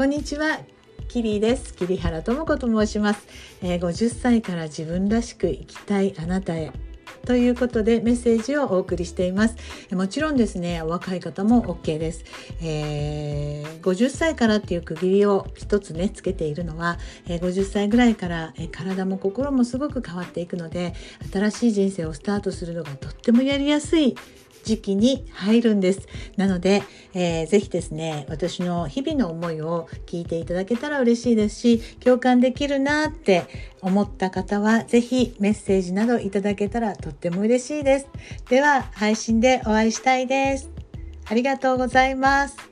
こんにちは。キリです。桐原智子と申します、えー、50歳から自分らしく生きたいあなたへ。ということでメッセージをお送りしています。もちろんですね若い方も OK です、えー、50歳からっていう区切りを一つねつけているのは、えー、50歳ぐらいから、えー、体も心もすごく変わっていくので新しい人生をスタートするのがとってもやりやすい時期に入るんです。なので、えー、ぜひですね、私の日々の思いを聞いていただけたら嬉しいですし、共感できるなって思った方は、ぜひメッセージなどいただけたらとっても嬉しいです。では、配信でお会いしたいです。ありがとうございます。